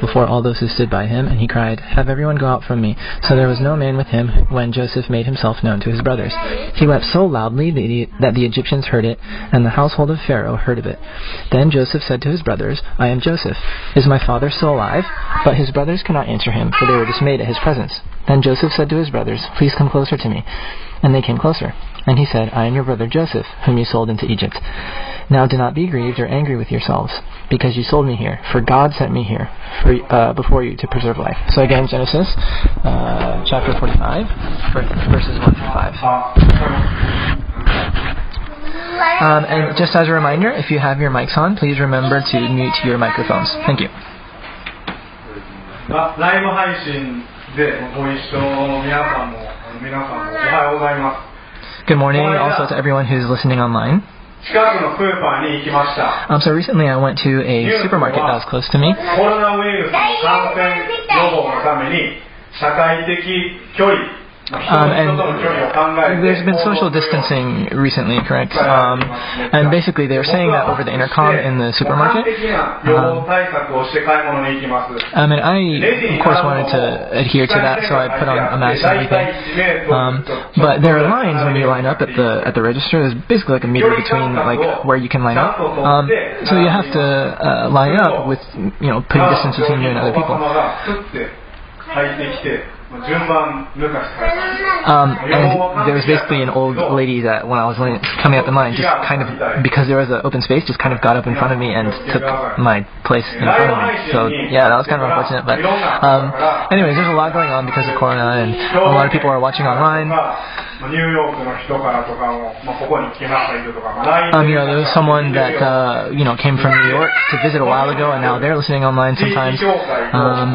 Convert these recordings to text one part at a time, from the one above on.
before all those who stood by him, and he cried, Have everyone go out from me. So there was no man with him when Joseph made himself known to his brothers. He wept so loudly that the Egyptians heard it, and the household of Pharaoh heard of it. Then Joseph said to his brothers, I am Joseph. Is my father still alive? But his brothers could not answer him, for they were dismayed at his presence. Then Joseph said to his brothers, Please come closer to me. And they came closer. And he said, I am your brother Joseph, whom you sold into Egypt. Now do not be grieved or angry with yourselves, because you sold me here, for God sent me here for, uh, before you to preserve life. So again, Genesis uh, chapter 45, verses 1 through 5. Um, and just as a reminder, if you have your mics on, please remember to mute your microphones. Thank you. ライブ配信でご一緒の皆さんも皆さんもおはようございます。 Good morning also to everyone who's listening online. Um, so recently I went to a supermarket that was close to me. Um, and there's been social distancing recently, correct? Um, and basically, they were saying that over the intercom in the supermarket. Um, and I, of course, wanted to adhere to that, so I put on a mask and everything. Um, but there are lines when you line up at the at the register. There's basically like a meter between like where you can line up. Um, so you have to uh, line up with you know putting distance between you and other people. Um, and there was basically an old lady that when I was coming up in line, just kind of because there was an open space, just kind of got up in front of me and took my place in front of me. So yeah, that was kind of unfortunate. But um, anyways, there's a lot going on because of Corona, and a lot of people are watching online. Um, you know, there was someone that uh, you know came from New York to visit a while ago, and now they're listening online sometimes. Um,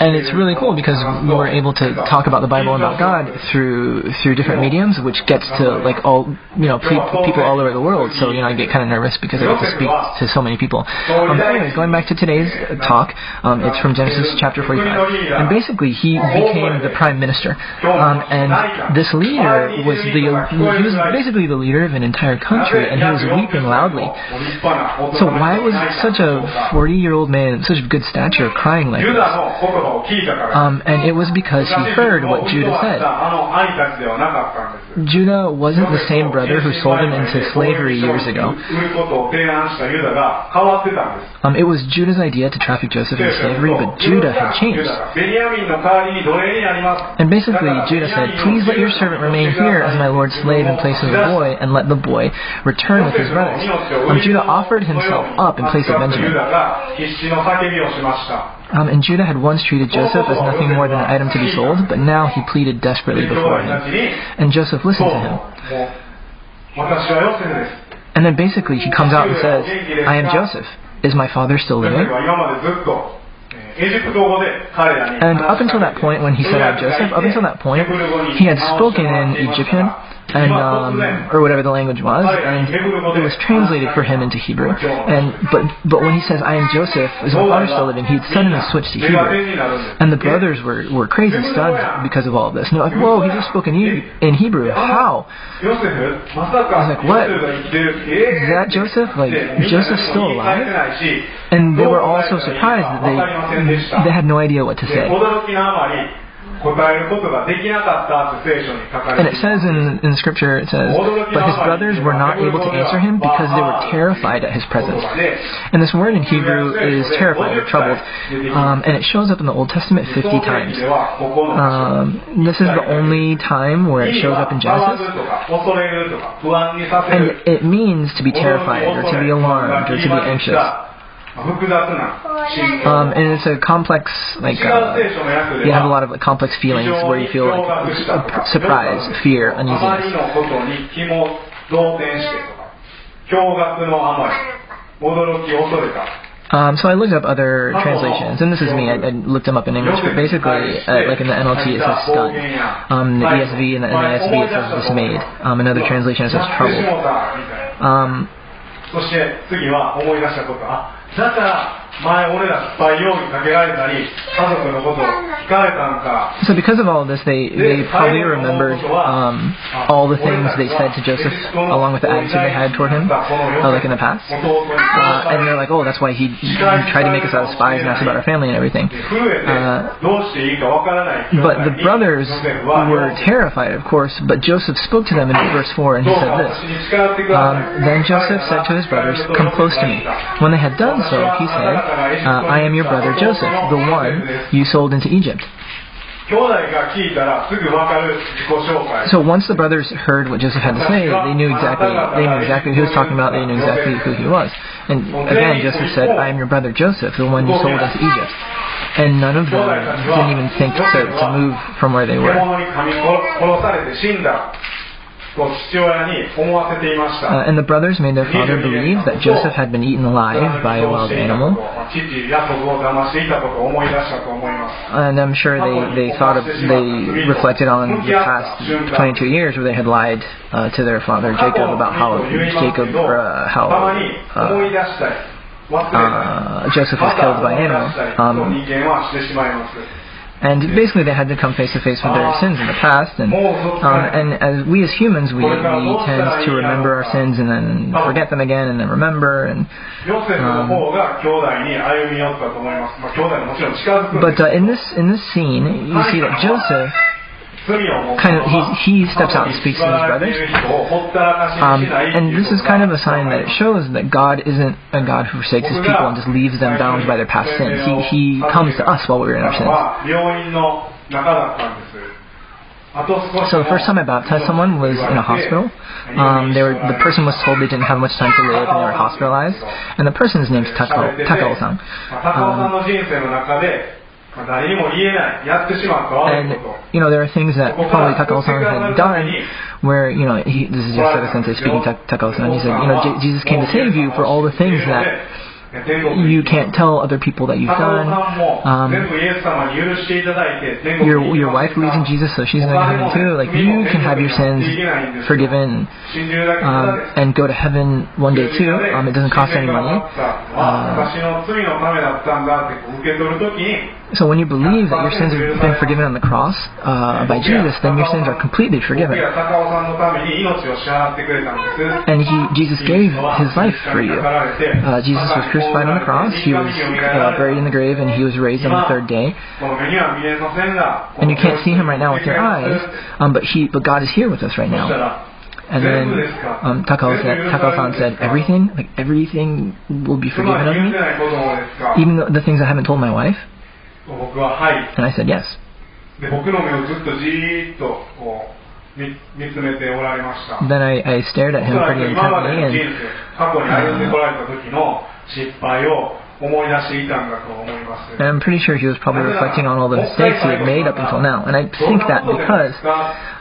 and it's really cool because we were able to talk about the Bible and about God through through different mediums, which gets to like all you know people all over the world. So you know, I get kind of nervous because I get to speak to so many people. Um, anyways, going back to today's talk, um, it's from Genesis chapter 45, and basically he became the prime minister. Um, and this leader was the he was basically the leader of an entire country, and he was weeping loudly. So why was such a 40 year old man, such a good stature, crying like this? Um, and it was because he heard what Judah said. Judah wasn't the same brother who sold him into slavery years ago. Um, it was Judah's idea to traffic Joseph into slavery, but Judah had changed. And basically, Judah said, Please let your servant remain here as my lord's slave in place of the boy, and let the boy return with his brothers. Um, Judah offered himself up in place of Benjamin. Um, and Judah had once treated Joseph as nothing more than an item to be sold, but now he pleaded desperately before him. And Joseph listened to him. And then basically he comes out and says, I am Joseph. Is my father still living? And up until that point, when he said, I'm Joseph, up until that point, he had spoken in Egyptian and um, or whatever the language was, and it was translated for him into Hebrew. And but but when he says, "I am Joseph," is my father still living? He'd suddenly switched to Hebrew, and the brothers were were crazy stunned because of all of this. And they're like, "Whoa, he just spoke in, in Hebrew. How?" I was like, "What? Is that Joseph? Like Joseph's still alive?" And they were all so surprised that they they had no idea what to say. And it says in, in Scripture, it says, But his brothers were not able to answer him because they were terrified at his presence. And this word in Hebrew is terrified or troubled. Um, and it shows up in the Old Testament 50 times. Um, this is the only time where it shows up in Genesis. And it means to be terrified or to be alarmed or to be anxious. Um, and it's a complex, like, uh, you have a lot of like, complex feelings where you feel like surprise, fear, uneasiness. Um, so I looked up other translations, and this is me. I, I looked them up in English, but basically, uh, like in the NLT, it says stunned. Um, the ESV and the NASB it says dismayed. Um, another translation it says troubled. Um, だから 前俺らスパイ容疑かけられたり家族のことを聞かれたんか So because of all of this, they, they probably remembered um, all the things they said to Joseph, along with the attitude they had toward him, uh, like in the past. 弟に Uh, and they're like, oh, that's why he, he tried to make us out of spies and ask about our family and everything. 震えてどうしていいかわからない But the brothers were terrified, of course, but Joseph spoke to them in verse 4 and he どう said か this. 私に近寄ってくださ Um, い then Joseph said to his brothers, Come close to me. When they had done so, he said, uh, I am your brother Joseph, the one you sold into Egypt. So once the brothers heard what Joseph had to say, they knew exactly they knew exactly who he was talking about, they knew exactly who he was. And again, Joseph said, I am your brother Joseph, the one you sold into Egypt. And none of them didn't even think to, to move from where they were. Uh, and the brothers made their father believe that Joseph had been eaten alive by a wild animal. Oh, and I'm sure they, they oh, thought of, they reflected on the past 22 years where they had lied uh, to their father Jacob about how Jacob uh, how uh, uh, uh, Joseph was killed by animal. Um, and basically, they had to come face to face with their ah. sins in the past, and um, and as we as humans, we, we tend to remember our sins and then ah. forget them again and then remember. And um, but uh, in this in this scene, you see that Joseph kind of he, he steps out and speaks to his brothers. Um, and this is kind of a sign that it shows that God isn't a God who forsakes his people and just leaves them bound by their past sins. He, he comes to us while we we're in our sins. So the first time I baptized someone was in a hospital. Um, they were the person was told they didn't have much time to live and they were hospitalized. And the person's name's Takao Takao-san. Um, and you know there are things that probably Takao-san had done, where you know he, this is Yasuda Sensei speaking Takosan, Takao-san. He said, you know, J- Jesus came to save you for all the things that you can't tell other people that you've done. Um, your your wife believes in Jesus, so she's going to heaven too. Like you can have your sins forgiven um, and go to heaven one day too. Um, it doesn't cost any money. Uh, so when you believe that your sins have been forgiven on the cross uh, by Jesus, then your sins are completely forgiven. And he, Jesus gave his life for you. Uh, Jesus was crucified on the cross, he was uh, buried in the grave, and he was raised on the third day. And you can't see him right now with your eyes, um, but, he, but God is here with us right now. And then um, Takao said, Takao-san said, everything, like everything will be forgiven of me, even the things I haven't told my wife. 僕ははい And I said yes. で僕の目をずっとじーっとこう見見つめておられました Then I, I stared at お him そらく pretty 今まで intently, の人 and 生過去に歩んでこられた時の失敗を思い出していたんだと思います And I'm pretty sure he was probably reflecting on all the mistakes he had made up until now. And I think that because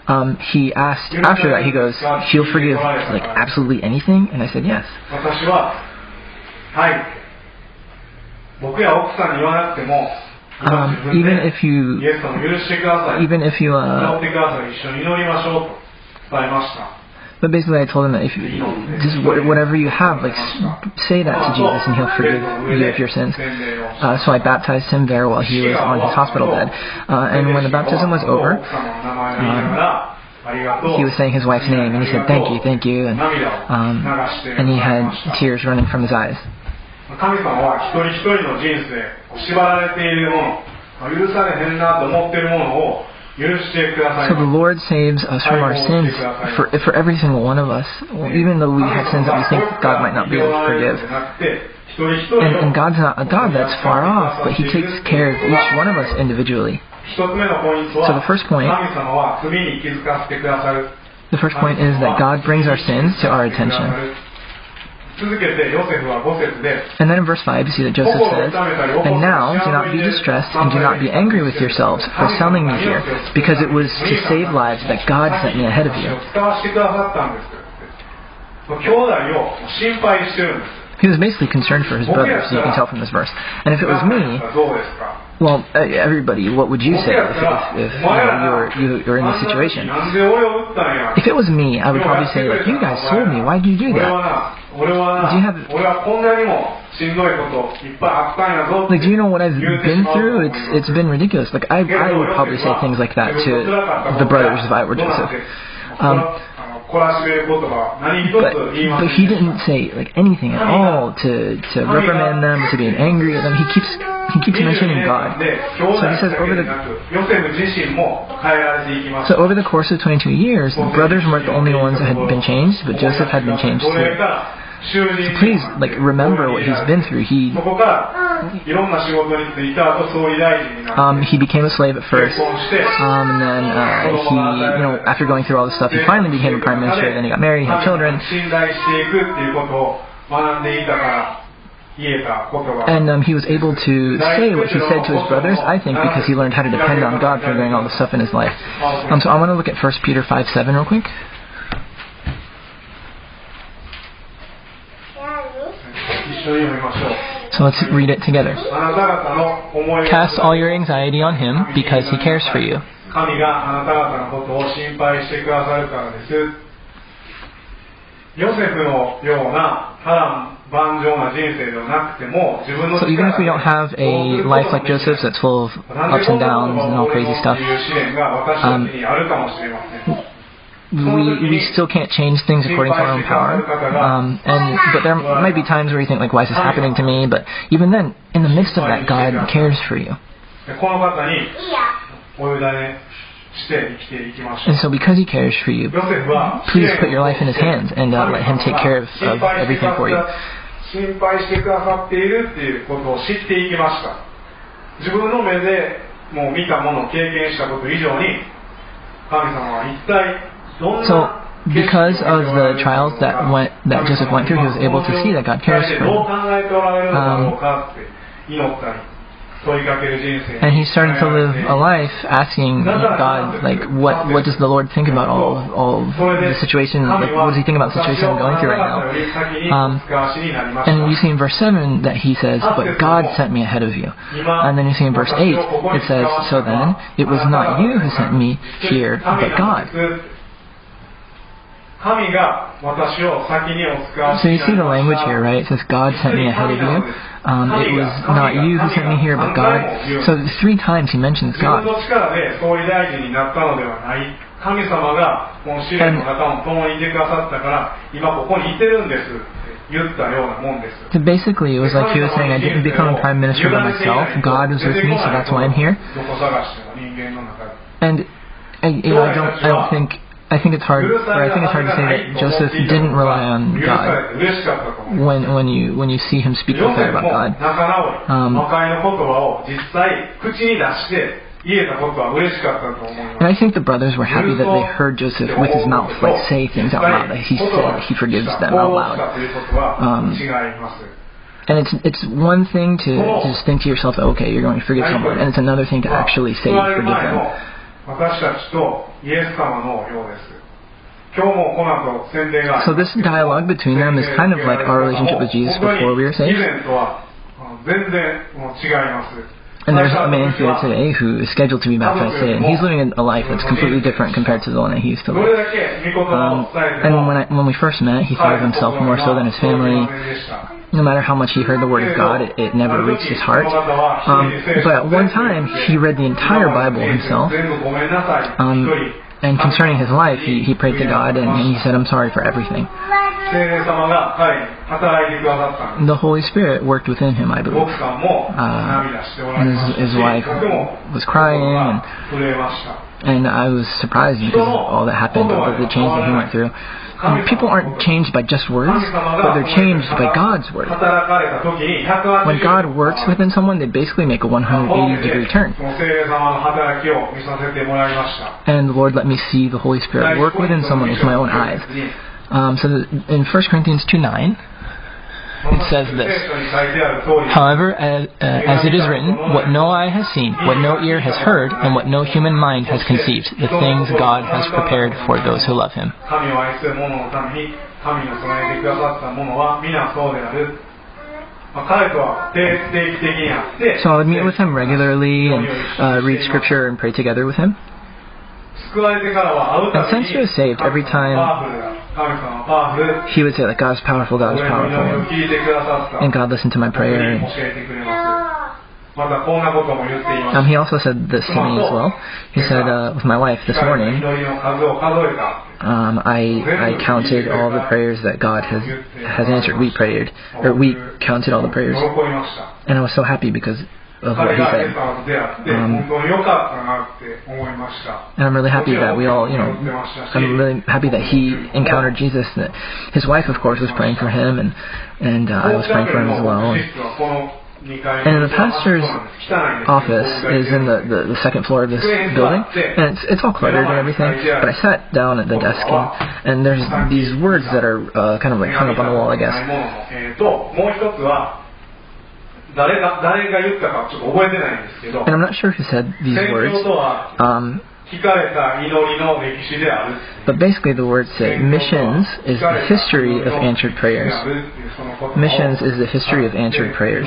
um, he asked after that, he goes, "He'll forgive like absolutely anything," and I said yes. 私ははい僕や奥さんに言わなくても Um, 自分 even で if you イエス様許してください even if you 祈 uh, ってください一緒に祈りましょうと伝えました but basically I told him that if you just wha- whatever you have, like s- say that to Jesus and He'll forgive you of your sins. Uh, so I baptized him there while he was on his hospital bed. Uh, and when the baptism was over, he was saying his wife's name and he said thank you, thank you, and um, and he had tears running from his eyes. 神様は一人一人の人生縛られているもの許されへんなと思っているものを許してください So the Lord saves us from our sins for for every single one of us, even though we have sins that we think God might not be able to forgive. 一人一人 And, and の God's not a God that's far off, but He takes care of each one of us individually. 一つ目のポイント So は the first point- 神様は罪に気づかせてくださる The first point is that God brings our sins to our attention. 続けてヨセフは5節で And then in verse 5, you see that Joseph says, And now do not be distressed and do not be angry with yourselves for selling me here, because it was to save lives that God sent me ahead of you. 使わせてくださったんです兄弟を心配してるんです He was basically concerned for his brothers, you can tell from this verse. And if it was me, どうですか well, uh, everybody, what would you say if, if, if you, know, you, were, you in this situation? If it was me, I would probably say, like, you guys sold me. Why did you do that? Do you have... Like, do you know what I've been through? It's It's been ridiculous. Like, I, I would probably say things like that to the brothers if I were Joseph. Um, but, but he didn't say like anything at all to, to reprimand them to be angry at them. He keeps he keeps mentioning God. So he says over the so over the course of 22 years, the brothers weren't the only ones that had been changed, but Joseph had been changed too please like remember what he's been through. He um, he became a slave at first, um, and then uh, he you know after going through all this stuff, he finally became a prime minister. Then he got married, he had children. And um, he was able to say what he said to his brothers, I think, because he learned how to depend on God for doing all the stuff in his life. Um, so I want to look at 1 Peter 5 7 real quick. So let's read it together. Cast all your anxiety on him because he cares for you. So even if we don't have a life like Joseph's that's full of ups and downs and all crazy stuff, um, we we still can't change things according to our own power. Um, and but there might be times where you think like, why is this happening to me? But even then, in the midst of that, God cares for you. でこの方にお委ねして生きていきましょう And so because He cares for you, ヨセフは please put your life in His hands and uh, let Him take care of, of everything for you. 心配してくださっているっていうことを知っていきました自分の目でもう見たもの経験したこと以上に神様は一体どんな So because of the trials that went that Joseph went through, he was able to see that God cares for him. Um, and he started to live a life asking God, like, what what does the Lord think about all of, all of the situation? Like, what does He think about the situation I'm going through right now? Um, and you see in verse seven that he says, "But God sent me ahead of you." And then you see in verse eight it says, "So then, it was not you who sent me here, but God." So you see the language here, right? It says God sent me ahead of you. Um, it was not you who sent me here, but God. So three times he mentions God. And so basically, it was like he was saying, I didn't become prime minister by myself. God was with me, so that's why I'm here. And you know, I don't, I don't think I think it's hard. I think it's hard to say that Joseph didn't rely on God when when you when you see him speak with her about God. Um, and I think the brothers were happy that they heard Joseph with his mouth like say things out loud that he said. He forgives them out loud. Um, and it's it's one thing to just think to yourself, okay, you're going to forgive someone, and it's another thing to actually say you forgive them. 私たちとイエス様のようです今日もこの後宣伝が So this dialogue between them is kind of like our relationship with Jesus before we were 以 saved. 前とはあの全然もう違います And there's a man here today who is scheduled to be baptized today, and he's living a life that's completely different compared to the one that he used to ど live. れだけ御言葉 Um, を伝えて and も when I, when we first met, he thought of himself more so than his family. no matter how much he heard the Word of God, it, it never reached his heart. Um, but one time, he read the entire Bible himself. Um, and concerning his life, he, he prayed to God and, and he said, I'm sorry for everything. The Holy Spirit worked within him, I believe. Uh, and his, his wife was crying, and, and I was surprised because of all that happened, all the change that he went through. Um, people aren't changed by just words, but they're changed by God's word. When God works within someone, they basically make a 180 degree turn. And the Lord, let me see the Holy Spirit work within someone with my own eyes. Um, so in 1 Corinthians 2 9, It says this. 聖書に書いてある通り However, as, uh, as it is written, what no eye has seen, what no ear has heard, and what no human mind has conceived, the things God has prepared for those who love Him. 神を愛する者のために神の備えてくださった者は皆そうである、まあ、彼とは定定期的に会って So I would meet with him regularly and uh, read scripture and pray together with him. And since he was saved, every time he would say that is powerful, God is powerful, and God listened to my prayer. Um, he also said this to me as well. He said, uh, with my wife this morning, um, I, I counted all the prayers that God has, has answered. We prayed, or we counted all the prayers. And I was so happy because of what he said. Um, and I'm really happy that we all, you know, I'm really happy that he encountered Jesus. That his wife, of course, was praying for him, and and uh, I was praying for him as well. And, and the pastor's office is in the, the, the, second floor of this building, and it's, it's all cluttered and everything. But I sat down at the desk, and, and there's these words that are uh, kind of like hung up on the wall, I guess. Uh, えーともう一つは誰が誰が言ったかちょっと覚えてないんですけど And I'm not sure who said these 宣 words, 教とは um, 聞かれた祈りの歴史である but basically the words say missions is the history of answered prayers. Missions is the history of answered prayers.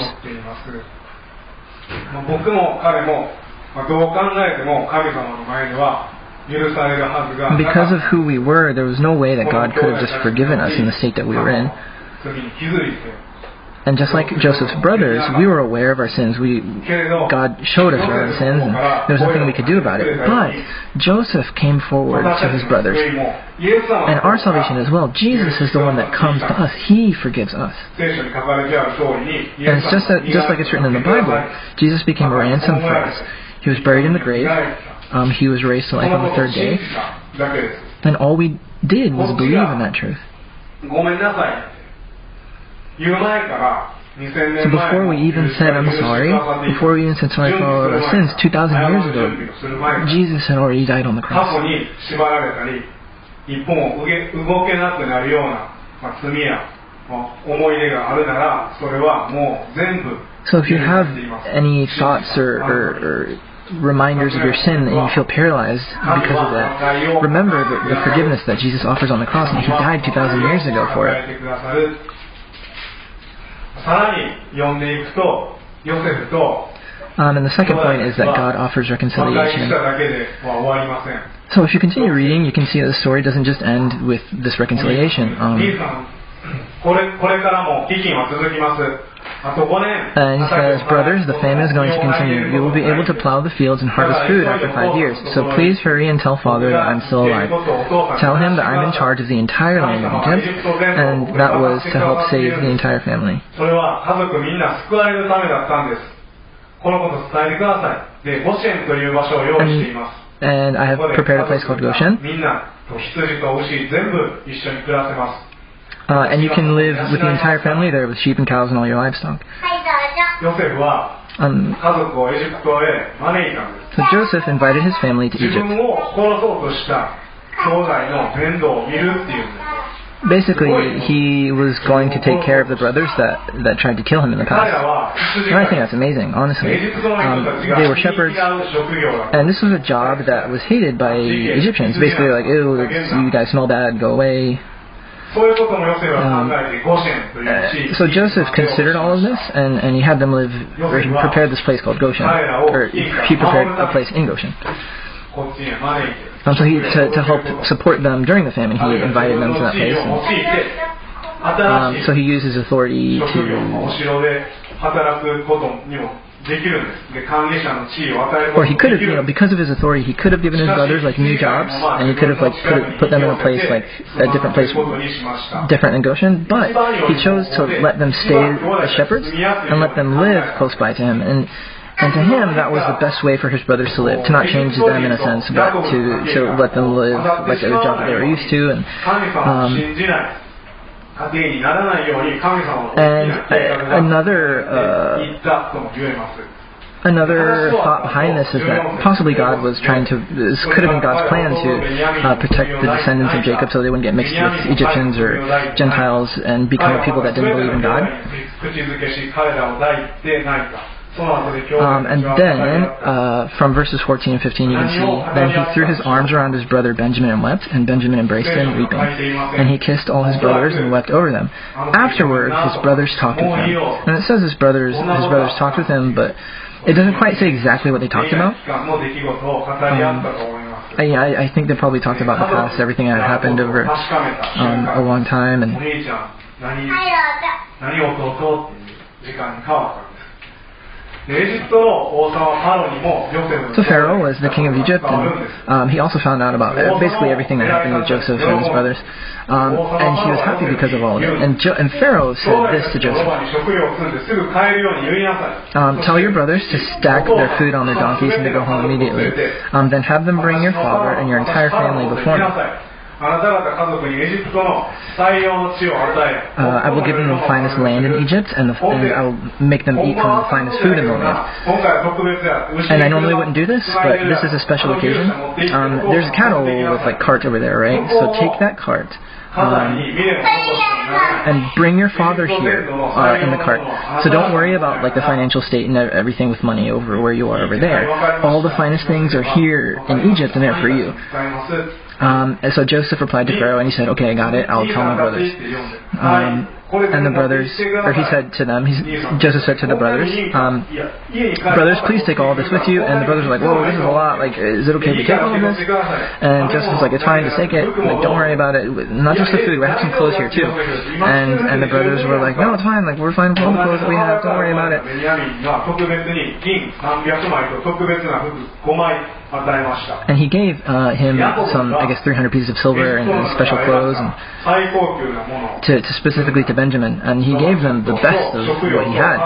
まあ僕も彼も、まあ、どう考えても神様の前では許されるはずがなか Because っ of who we were, there was no way that God could have just forgiven us in the state that we were in. た時に気づいて And just like Joseph's brothers, we were aware of our sins. We God showed us our sins, and there was nothing we could do about it. But Joseph came forward to his brothers, and our salvation as well. Jesus is the one that comes to us. He forgives us. And it's just that, just like it's written in the Bible, Jesus became a ransom for us. He was buried in the grave. Um, he was raised to life on the third day. Then all we did was believe in that truth. So before we even said, I'm sorry, before we even said, sorry for all of our sins, 2,000 years ago, Jesus had already died on the cross. So if you have any thoughts or, or, or reminders of your sin and you feel paralyzed because of that. Remember the, the, forgiveness that Jesus offers on the cross and He died 2,000 years ago for it. 考えてくださるさらに読んでいくとヨセフと Um, and the second point is that God offers 和解し reconciliation. ただけでは終わりません So if you continue reading, you can see that the story doesn't just end with this reconciliation. 兄 Um, さん これこれからも飢饉は続きますあと5年 and he says, Brothers, the famine is going to continue. You will be able to plow the fields and harvest food after five years. So please hurry and tell Father that I'm still alive. Tell him that I'm in charge of the entire land of Egypt, and that was to help save the entire family. それは家族みんな救われるためだったんですこのこと伝えてくださいでゴシェンという場所を用意しています And I have ここで prepared a place called 家族 Goshen. がみんなと羊と牛全部一緒に暮らせます Uh, and you can live with the entire family there with sheep and cows and all your livestock. Um, so Joseph invited his family to Egypt. Basically, he was going to take care of the brothers that, that tried to kill him in the past. And I think that's amazing, honestly. Um, they were shepherds, and this was a job that was hated by Egyptians. Basically, like, ew, you guys smell bad, go away, so Joseph considered all of this, and, and he had them live, or he prepared this place called Goshen, or he prepared a place in Goshen. And so he, to, to help support them during the famine, he invited them to that place. And, um, so he used his authority to or he could have, you know, because of his authority, he could have given his brothers like new jobs, and he could have like put, put them in a place like a different place, different than Goshen. But he chose to let them stay as shepherds and let them live close by to him. And and to him, that was the best way for his brothers to live, to not change them in a sense, but to, to let them live like the job that they were used to. And um, and another uh, another thought behind this is that possibly God was trying to, this could have been God's plan to uh, protect the descendants of Jacob so they wouldn't get mixed with Egyptians or Gentiles and become a people that didn't believe in God. Um, and then, uh, from verses 14 and 15, you can see, Then he threw his arms around his brother Benjamin and wept, and Benjamin embraced him, weeping. And he kissed all his brothers and wept over them. Afterward, his brothers talked with him. And it says his brothers, his brothers talked with him, but it doesn't quite say exactly what they talked about. Um, I, I, think they probably talked about the past, everything that had happened over um, a long time, and. Uh, so Pharaoh was the king of Egypt, and um, he also found out about basically everything that happened with Joseph and his brothers, um, and he was happy because of all of it. And, jo- and Pharaoh said this to Joseph: um, "Tell your brothers to stack their food on their donkeys and to go home immediately. Um, then have them bring your father and your entire family before me." Uh, I will give them the finest land in Egypt, and, the, and I'll make them eat from the finest food in the land. And I normally wouldn't do this, but this is a special occasion. Um, there's a cattle with like cart over there, right? So take that cart. Um, and bring your father here uh, in the cart. So don't worry about like the financial state and everything with money over where you are over there. All the finest things are here in Egypt, and they're for you. Um, and so Joseph replied to Pharaoh, and he said, "Okay, I got it. I'll tell my brothers." Um, and the brothers, or he said to them, Joseph said to the brothers, um, "Brothers, please take all this with you." And the brothers are like, "Whoa, this is a lot. Like, is it okay to take all of this?" And Joseph's like, "It's fine. Just take it. Like, don't worry about it. Not just the food. We have some clothes here too." And and the brothers were like, "No, it's fine. Like, we're fine with all the clothes that we have. Don't worry about it." And he gave uh, him some, I guess, 300 pieces of silver and special clothes and to, to specifically to Benjamin. And he gave them the best of what he had.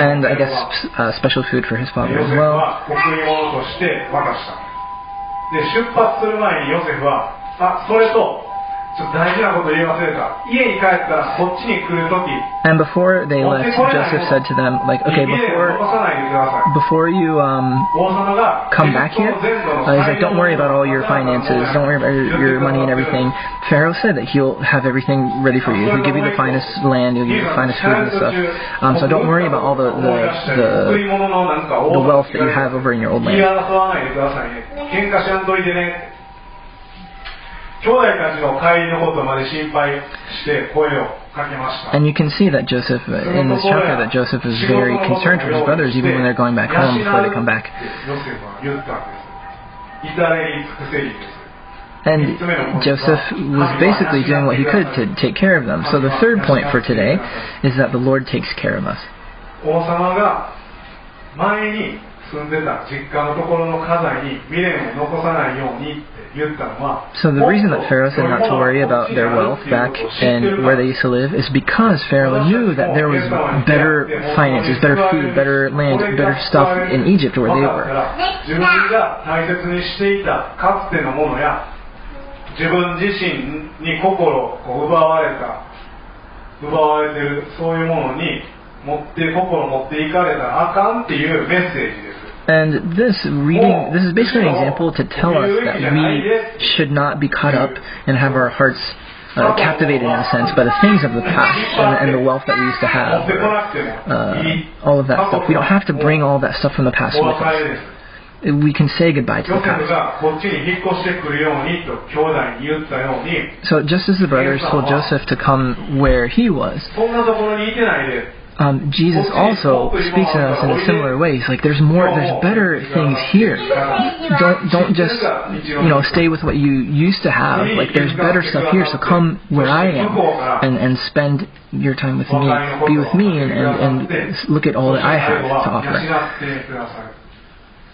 and I guess uh, special food for his father as well. で、出発する前にヨセフは、あ、それと And before they left, Joseph said to them, like, okay, before, before you um, come back here, uh, he's like, don't worry about all your finances, don't worry about your, your money and everything. Pharaoh said that he'll have everything ready for you. He'll give you the finest land, he'll give you the finest food and stuff. Um, so don't worry about all the, the, the, the wealth that you have over in your old land. And you can see that Joseph, uh, in this chapter, that Joseph is very concerned for his brothers, even when they're going back home before they come back. ヨセフは言ったんです至れり尽くせりです And Joseph was basically doing what he could to take care of them. So the third point for today is that the Lord takes care of us. 王様が前に住んでた実家のところの家財に未練を残さないようにって言ったのは So the reason that Pharaoh said not to worry about their wealth back in where they used to live is because Pharaoh knew that there was better finances, better food, better land, better stuff in Egypt where they were. ら自分が大切にしていたかつてのものや自分自身に心をこう奪われた奪われてるそういうものに持って心を持っていかれたらあかんっていうメッセージです And this reading, this is basically an example to tell us that we should not be caught up and have our hearts uh, captivated in a sense by the things of the past and, and the wealth that we used to have, or, uh, all of that stuff. We don't have to bring all that stuff from the past with us. We can say goodbye to the past. So just as the brothers told Joseph to come where he was, um, Jesus also speaks to us in a similar way. Like there's more, there's oh, better things here. Don't don't just you know stay with what you used to have. Like there's better stuff here. So come where I am and and spend your time with me, be with me, and and, and look at all that I have to offer.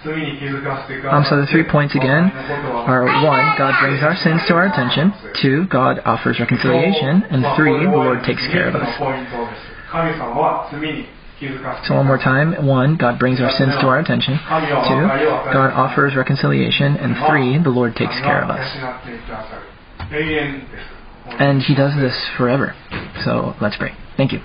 Um, so the three points again are one, God brings our sins to our attention. Two, God offers reconciliation. And three, the Lord takes care of us. So one more time. One, God brings our sins to our attention. Two, God offers reconciliation. And three, the Lord takes care of us. And He does this forever. So let's pray. Thank you.